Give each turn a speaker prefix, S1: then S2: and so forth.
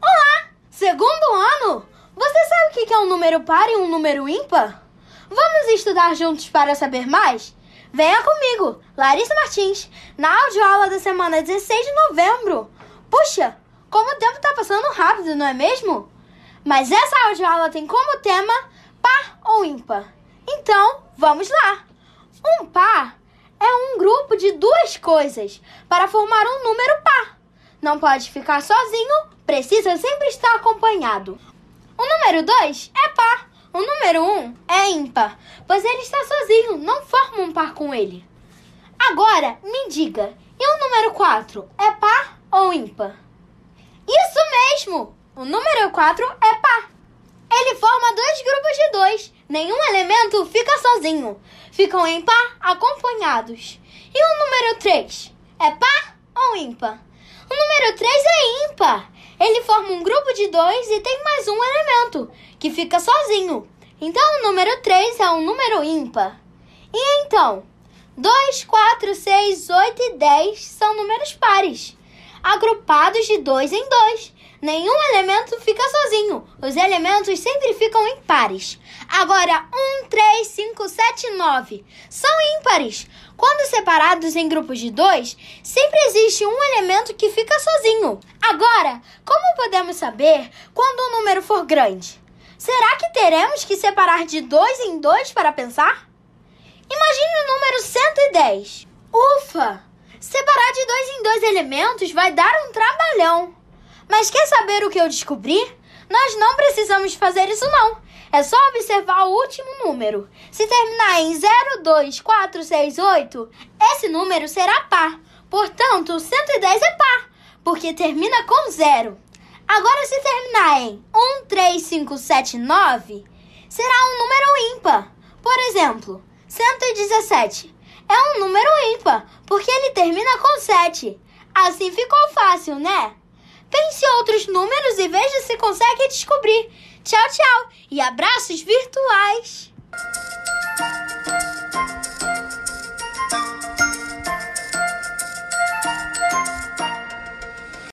S1: Olá! Segundo ano? Você sabe o que é um número par e um número ímpar? Vamos estudar juntos para saber mais? Venha comigo, Larissa Martins, na audioaula da semana 16 de novembro. Puxa, como o tempo está passando rápido, não é mesmo? Mas essa audioaula tem como tema par ou ímpar. Então, vamos lá! Um par é um grupo de duas coisas para formar um número par. Não pode ficar sozinho, precisa sempre estar acompanhado. O número 2 é par. O número 1 um é ímpar, pois ele está sozinho, não forma um par com ele. Agora, me diga, e o número 4 é par ou ímpar? Isso mesmo! O número 4 é par. Ele forma dois grupos de dois. Nenhum elemento fica sozinho. Ficam em par acompanhados. E o número 3 é par ou ímpar? O número 3 é ímpar. Ele forma um grupo de dois e tem mais um elemento, que fica sozinho. Então o número 3 é um número ímpar. E então, 2, 4, 6, 8 e 10 são números pares, agrupados de dois em dois. Nenhum elemento fica sozinho. Os elementos sempre ficam em pares. Agora, 1, 3, 5, 7, 9 são ímpares. Quando separados em grupos de dois, sempre existe um elemento que fica sozinho. Agora, como podemos saber quando um número for grande? Será que teremos que separar de dois em dois para pensar? Imagine o número 110. Ufa! Dois em dois elementos vai dar um trabalhão. Mas quer saber o que eu descobri? Nós não precisamos fazer isso não. É só observar o último número. Se terminar em 02468, esse número será par. Portanto, 110 é par, porque termina com zero. Agora, se terminar em 13579, será um número ímpar. Por exemplo, 117 é um número ímpar, porque ele termina com 7. Assim ficou fácil, né? Pense outros números e veja se consegue descobrir. Tchau, tchau e abraços virtuais!